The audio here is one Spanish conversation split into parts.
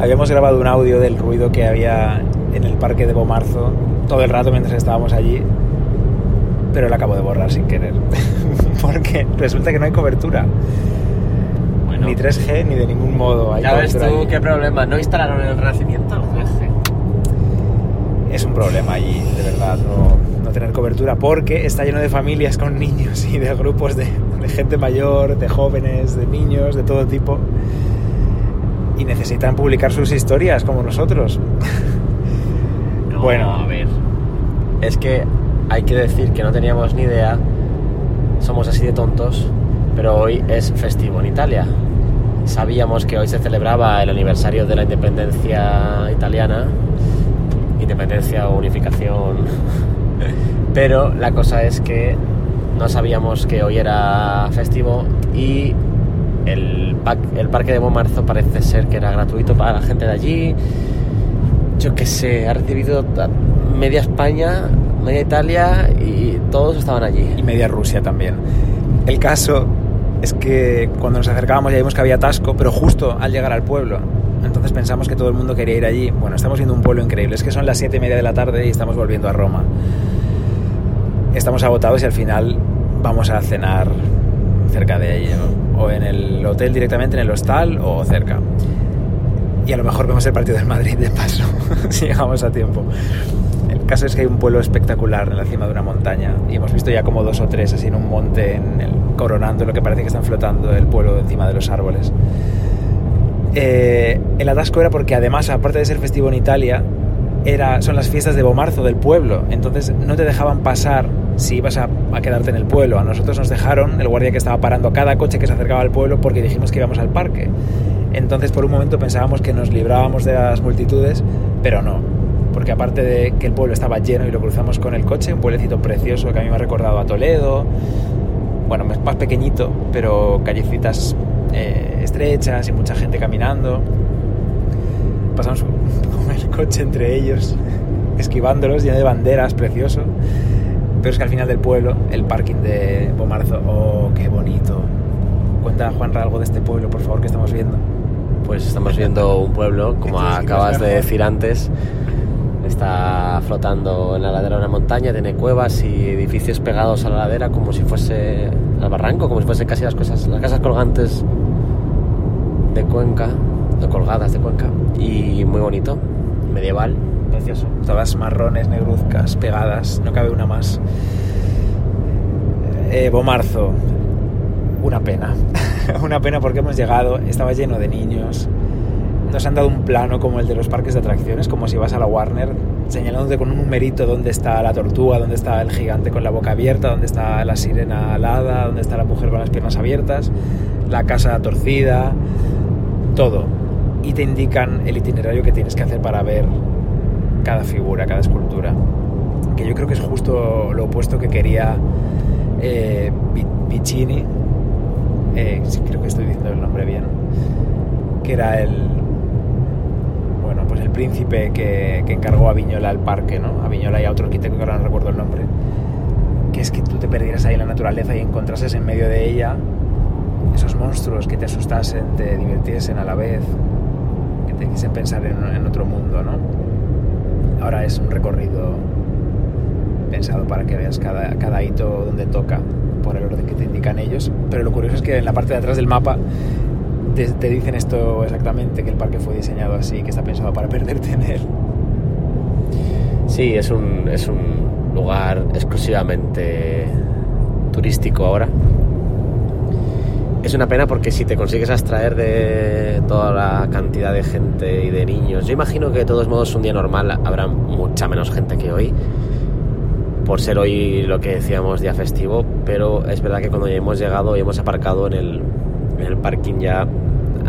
Habíamos grabado un audio del ruido que había en el parque de Bomarzo todo el rato mientras estábamos allí, pero lo acabo de borrar sin querer, porque resulta que no hay cobertura. Bueno, Ni 3G ni de ningún modo. Hay ya ves tú allí. qué problema. ¿No instalaron el Renacimiento el 3G? Es un problema allí, de verdad, no, no tener cobertura, porque está lleno de familias con niños y de grupos de, de gente mayor, de jóvenes, de niños, de todo tipo. Y necesitan publicar sus historias como nosotros. No, Bueno. a ver. Es que hay que decir que no teníamos ni idea. Somos así de tontos. Pero hoy es festivo en Italia. Sabíamos que hoy se celebraba el aniversario de la independencia italiana. Independencia o unificación. Pero la cosa es que no sabíamos que hoy era festivo y el, el parque de Bomarzo parece ser que era gratuito para la gente de allí. Yo que sé, ha recibido media España, media Italia y todos estaban allí. y media Rusia también. El caso es que cuando nos acercábamos ya vimos que había atasco, pero justo al llegar al pueblo. Entonces pensamos que todo el mundo quería ir allí. Bueno, estamos viendo un pueblo increíble. Es que son las siete y media de la tarde y estamos volviendo a Roma. Estamos agotados y al final vamos a cenar cerca de. ¿no? O en el hotel directamente, en el hostal o cerca. Y a lo mejor vemos el partido del Madrid de paso, si llegamos a tiempo. El caso es que hay un pueblo espectacular en la cima de una montaña y hemos visto ya como dos o tres así en un monte, coronando lo que parece que están flotando el pueblo encima de los árboles. Eh, el atasco era porque además, aparte de ser festivo en Italia, era, son las fiestas de Bomarzo del pueblo, entonces no te dejaban pasar si ibas a, quedarte en el pueblo. A nosotros nos dejaron, el guardia que estaba parando cada coche que se acercaba al pueblo porque dijimos que íbamos al parque. Entonces por un momento pensábamos que nos librábamos de las multitudes, pero no, porque aparte de que el pueblo estaba lleno y lo cruzamos con el coche, un pueblecito precioso que a mí me ha recordado a Toledo, bueno, más pequeñito, pero callecitas eh, estrechas y mucha gente caminando. Pasamos el coche entre ellos, esquivándolos, lleno de banderas, precioso. Pero es que al final del pueblo, el parking de Bomarzo, oh, qué bonito. Cuenta, Juanra, algo de este pueblo, por favor, que estamos viendo. Pues estamos viendo un pueblo, como ¿qué acabas de decir antes, está flotando en la ladera de una montaña, tiene cuevas y edificios pegados a la ladera como si fuese al barranco, como si fuesen casi las cosas, las casas colgantes de Cuenca, o colgadas de Cuenca, y muy bonito, medieval, precioso. Todas marrones, negruzcas, pegadas, no cabe una más. Eh, Bomarzo, una pena. una pena porque hemos llegado, estaba lleno de niños. Nos han dado un plano como el de los parques de atracciones, como si vas a la Warner, señalándote con un numerito dónde está la tortuga, dónde está el gigante con la boca abierta, dónde está la sirena alada, dónde está la mujer con las piernas abiertas, la casa torcida, todo. Y te indican el itinerario que tienes que hacer para ver cada figura, cada escultura. Que yo creo que es justo lo opuesto que quería eh, Vicini. Eh, creo que estoy diciendo el nombre bien. Que era el. Bueno, pues el príncipe que, encargó a Viñola el parque, ¿no? A Viñola y a otro arquitecto que ahora no recuerdo el nombre. Que es que tú te perdieras ahí en la naturaleza y encontrases en medio de ella esos monstruos que te asustasen, te divirtiesen a la vez, te hiciesen pensar en, en otro mundo, ¿no? Ahora es un recorrido pensado para que veas cada, cada hito donde toca por el orden que te indican ellos. Pero lo curioso es que en la parte de atrás del mapa te, te dicen esto exactamente, que el parque fue diseñado así, que está pensado para perderte en él. Sí, es un, es un lugar exclusivamente turístico ahora. Es una pena porque si te consigues abstraer de toda la cantidad de gente y de niños, yo imagino que de todos modos un día normal habrá mucha menos gente que hoy, por ser hoy lo que decíamos día festivo, pero es verdad que cuando hemos llegado y hemos aparcado en el, en el parking ya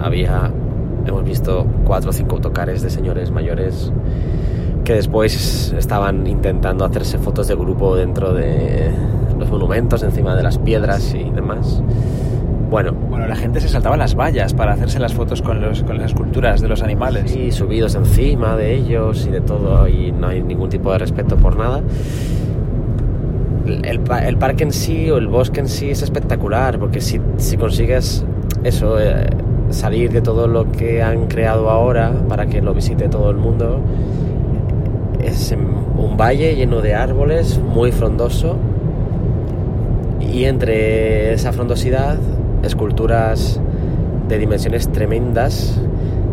había, hemos visto cuatro o cinco autocares de señores mayores que después estaban intentando hacerse fotos de grupo dentro de los monumentos, encima de las piedras y demás. Bueno, Bueno, la gente se saltaba las vallas para hacerse las fotos con, los, con las esculturas de los animales. y subidos encima de ellos y de todo, y no hay ningún tipo de respeto por nada. El parque en sí o el bosque en sí es espectacular, porque si, si consigues eso, eh, salir de todo lo que han creado ahora para que lo visite todo el mundo. Es un valle lleno de árboles, muy frondoso. Y entre esa frondosidad, esculturas de dimensiones tremendas,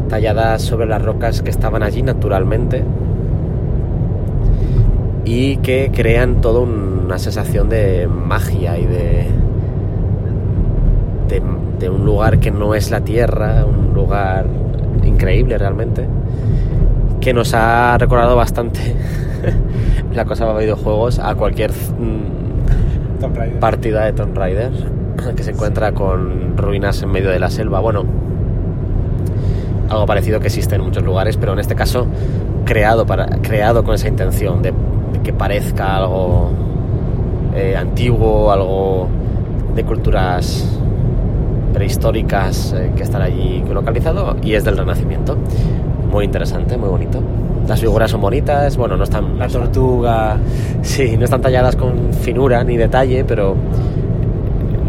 talladas sobre las rocas que estaban allí naturalmente y que crean toda una sensación de magia y de, de, un lugar que no es la tierra, un lugar increíble realmente, que nos ha recordado bastante la cosa de videojuegos a cualquier mm, partida de Tomb Raider que se encuentra con ruinas en medio de la selva. Bueno, algo parecido que existe en muchos lugares, pero en este caso creado, para, creado con esa intención de que parezca algo eh, antiguo, algo de culturas prehistóricas eh, que están allí localizado y es del Renacimiento. Muy interesante, muy bonito. Las figuras son bonitas, bueno, no están... La tortuga... Sí, no están talladas con finura ni detalle, pero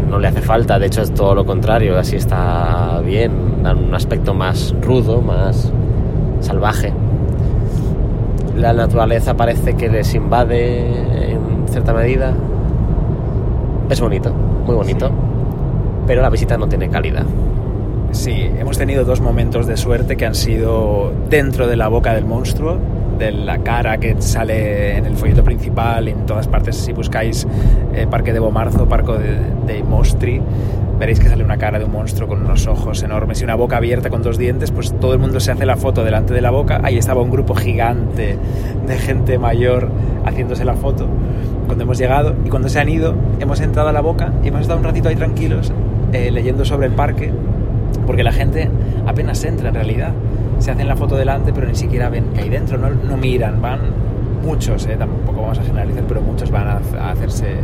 no le hace falta, de hecho es todo lo contrario, así está bien, dan un aspecto más rudo, más salvaje la naturaleza parece que les invade en cierta medida. Es bonito, muy bonito, pero la visita no tiene calidad. Sí, hemos tenido dos momentos de suerte que han sido dentro de la boca del monstruo, de la cara que sale en el folleto principal, en todas partes, si buscáis eh, Parque de Bomarzo, Parque de, de Mostri, veréis que sale una cara de un monstruo con unos ojos enormes y una boca abierta con dos dientes, pues todo el mundo se hace la foto delante de la boca. Ahí estaba un grupo gigante de gente mayor haciéndose la foto cuando hemos llegado y cuando se han ido hemos entrado a la boca y hemos estado un ratito ahí tranquilos eh, leyendo sobre el parque porque la gente apenas entra en realidad. Se hacen la foto delante pero ni siquiera ven que hay dentro, no, no miran, van muchos, eh, tampoco vamos a generalizar, pero muchos van a hacerse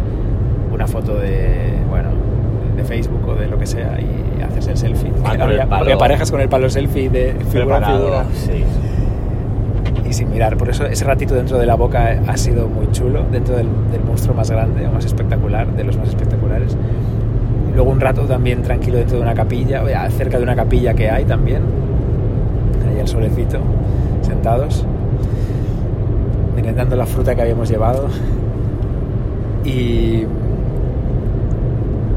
una foto de, bueno, de Facebook o de lo que sea y haces el selfie. Ah, porque parejas con el palo selfie de figura figura. Sí. Y sin mirar, por eso ese ratito dentro de la boca ha sido muy chulo, dentro del, monstruo más grande o más espectacular, de los más espectaculares. Luego un rato también tranquilo dentro de una capilla, cerca de una capilla que hay también, solecito, sentados, merendando la fruta que habíamos llevado. Y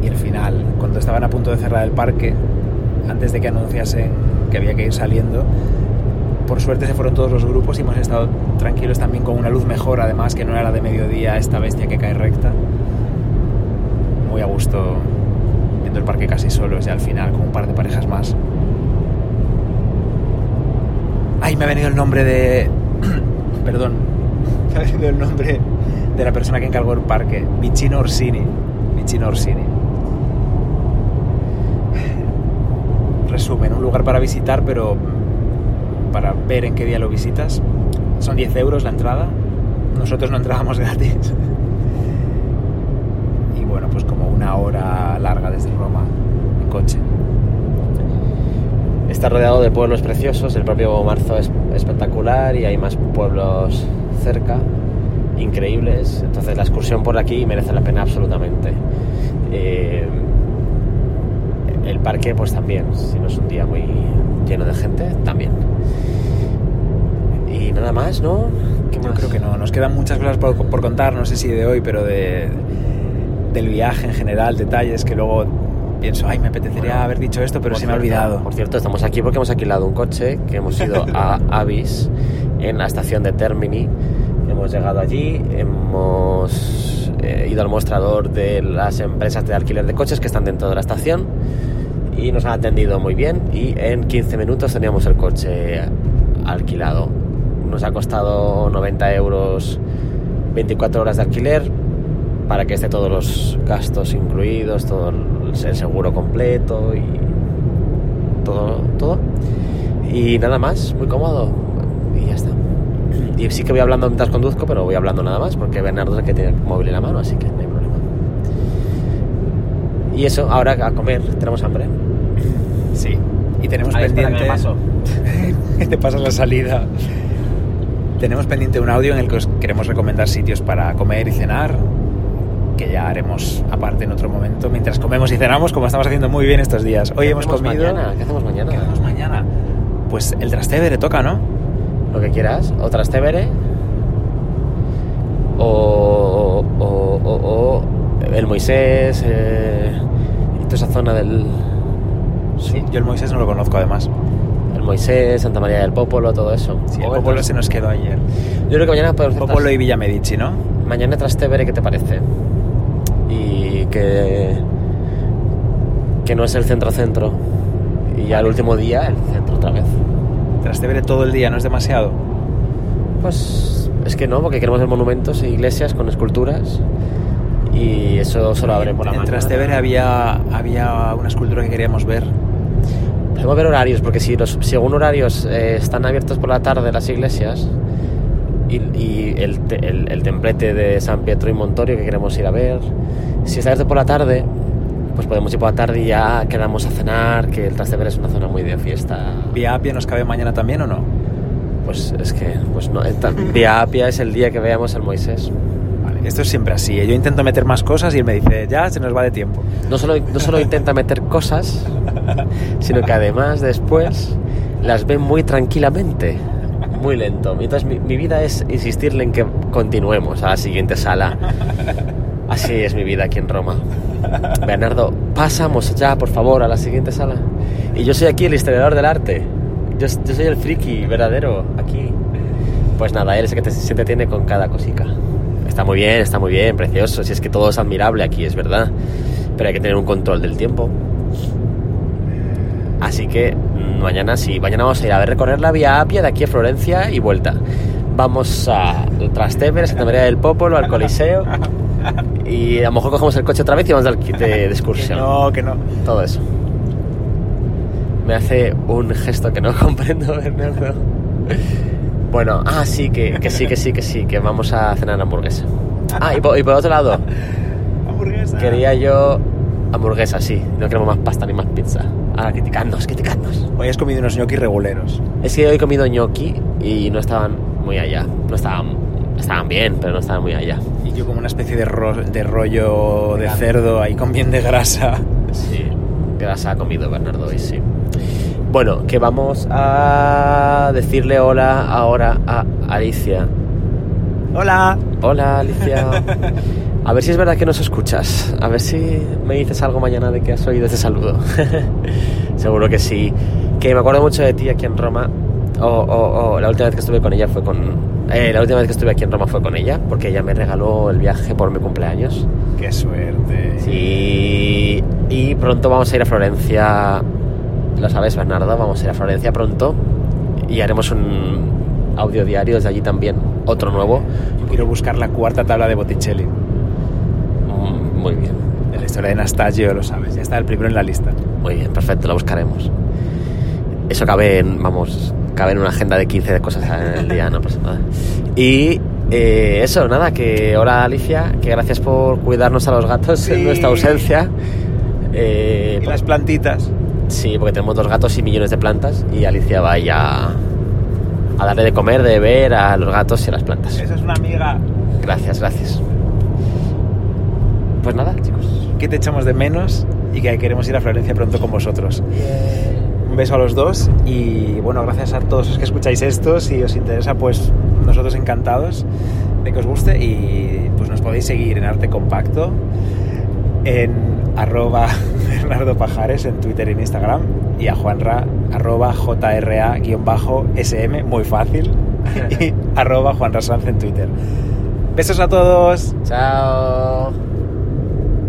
y el final, cuando estaban a punto de cerrar el parque, antes de que anunciasen que había que ir saliendo, por suerte se fueron todos los grupos y hemos estado tranquilos también con una luz mejor, además que no era la de mediodía, esta bestia que cae recta. Muy a gusto viendo el parque casi solos y al final con un par de parejas más. Ay, me ha venido el nombre de... Perdón. Me ha venido el nombre de la persona que encargó el parque. Vicino Orsini. Vicino Orsini. resumen, un lugar para visitar, pero para ver en qué día lo visitas. Son 10 euros la entrada. Nosotros no entrábamos gratis. y bueno, pues como una hora larga desde Roma en coche. Está rodeado de pueblos preciosos, el propio Marzo es espectacular y hay más pueblos cerca, increíbles. Entonces la excursión por aquí merece la pena absolutamente. Eh, el parque, pues también, si no es un día muy lleno de gente, también. Y nada más, ¿no? Yo creo que no. Nos quedan muchas cosas por, contar, no sé si de hoy, pero de, del viaje en general, detalles que luego pienso, ay, me apetecería haber dicho esto, pero se me ha olvidado. Por cierto, estamos aquí porque hemos alquilado un coche, que hemos ido a Avis, en la estación de Termini. Hemos llegado allí, hemos eh, ido al mostrador de las empresas de alquiler de coches que están dentro de la estación y nos han atendido muy bien y en 15 minutos teníamos el coche alquilado. Nos ha costado 90 euros 24 horas de alquiler para que esté todos los gastos incluidos, todo el seguro completo y todo, todo. Y nada más, muy cómodo. Y ya está. Y sí que voy hablando mientras conduzco, pero voy hablando nada más porque Bernardo es el que tiene el móvil en la mano, así que no hay problema. Y eso, ahora a comer, tenemos hambre. Sí, y tenemos pendiente. te pasa la salida. Tenemos pendiente un audio en el que os queremos recomendar sitios para comer y cenar. Que ya haremos aparte en otro momento, mientras comemos y cenamos, como estamos haciendo muy bien estos días. Hoy ¿Qué hemos comido... mañana? ¿Qué hacemos mañana? ¿Qué hacemos mañana? Pues el Trastevere toca, ¿no? Lo que quieras. O Trastevere. O, o, o- o el Moisés. eh, y toda esa zona del. Sí, yo el Moisés no lo conozco además. El Moisés, Santa María del Popolo, todo eso. Sí, el Popolo Tras- se nos quedó ayer. Yo creo que mañana podemos Popolo Tras- y Villa Medici, ¿no? Mañana Trastevere, ¿qué te parece? Y que. Que no es el centro-centro. Y ya el último día, el centro otra vez. Trastevere todo el día, ¿no es demasiado? Pues es que no, porque queremos ver monumentos e iglesias con esculturas. Y eso solo abre por la en mañana. Trastevere había, había una escultura que queríamos ver. Podemos ver horarios, porque si los, según horarios eh, están abiertos por la tarde las iglesias y, y el, el- el templete de San Pietro y Montorio que queremos ir a ver, si está abierto por la tarde, pues podemos ir por la tarde y ya quedamos a cenar, que el Trastevere es una zona muy de fiesta. ¿Vía Apia nos cabe mañana también o no? Pues es que, pues no, el ta- Vía Apia es el día que veamos al Moisés. Vale, esto es siempre así. ¿eh? Yo intento meter más cosas y él me dice, ya, se nos va de tiempo. No solo, no solo intenta meter cosas, sino que además después las ve muy tranquilamente, muy lento. Entonces mi, mi vida es insistirle en que continuemos a la siguiente sala. Así es mi vida aquí en Roma. Bernardo, pasamos ya, por favor, a la siguiente sala. Y yo soy aquí el historiador del arte. Yo, yo soy el friki verdadero aquí. Pues nada, él es el que te- se entretiene con cada cosica. Está muy bien, está muy bien, precioso. Si es que todo es admirable aquí, es verdad. Pero hay que tener un control del tiempo. Así que mañana sí, mañana vamos a ir a ver recorrer la vía Apia de aquí a Florencia y vuelta. Vamos a Trastevere, Santa María del Popolo, al Coliseo. Y a lo mejor cogemos el coche otra vez y vamos de, alqui- de- Que excursión. no, que no. Todo eso. Me hace un gesto que no comprendo, Bernardo. Bueno, ah, sí, que, que sí, que sí, que sí, que vamos a cenar hamburguesa. Ah, y por, y por otro lado, Hamburguesa. quería yo hamburguesa, sí. No queremos más pasta ni más pizza. Ahora, criticadnos, criticadnos. Hoy has comido unos ñoquis reguleros. Es que hoy he comido gnocchi y no estaban muy allá. No estaban, estaban bien, pero no estaban muy allá. Y yo como una especie de, ro- de rollo de Vegano. cerdo ahí con bien de grasa. Sí, grasa ha comido Bernardo hoy, sí. Bueno, que vamos a decirle hola ahora a Alicia. Hola. Hola, Alicia. A ver si es verdad que nos escuchas. A ver si me dices algo mañana de que has oído ese saludo. Seguro que sí. Que me acuerdo mucho de ti aquí en Roma. O, o- o la última vez que estuve con ella fue con... eh, la última vez que estuve aquí en Roma fue con ella, porque ella me regaló el viaje por mi cumpleaños. Qué suerte. Sí, y pronto vamos a ir a Florencia. Lo sabes, Bernardo, vamos a ir a Florencia pronto y haremos un audio diario desde allí también, otro nuevo. Yo quiero buscar la cuarta tabla de Botticelli. Muy bien, De la historia de lo sabes. Ya está el primero en la lista. muy bien, perfecto, lo buscaremos. Eso cabe en, vamos, cabe en una agenda de 15 de cosas en el día, no pasa nada. Y eh, eso, nada, que hola Alicia, que gracias por cuidarnos a los gatos en nuestra ausencia. Eh, Y las plantitas. Sí, porque tenemos dos gatos y millones de plantas y Alicia va a darle de comer, de beber a los gatos y a las plantas. Esa es una amiga. Gracias, gracias. Pues nada, chicos. Que te echamos de menos y que queremos ir a Florencia pronto con vosotros. Un beso a los dos y bueno, gracias a todos los que escucháis esto. Si os interesa, pues nosotros encantados de que os guste y pues nos podéis seguir en Arte Compacto, en arroba Bernardo Pajares en Twitter y en Instagram y a Juanra arroba JRA-SM, muy fácil, y arroba Juanra Sanz en Twitter. Besos a todos. Chao.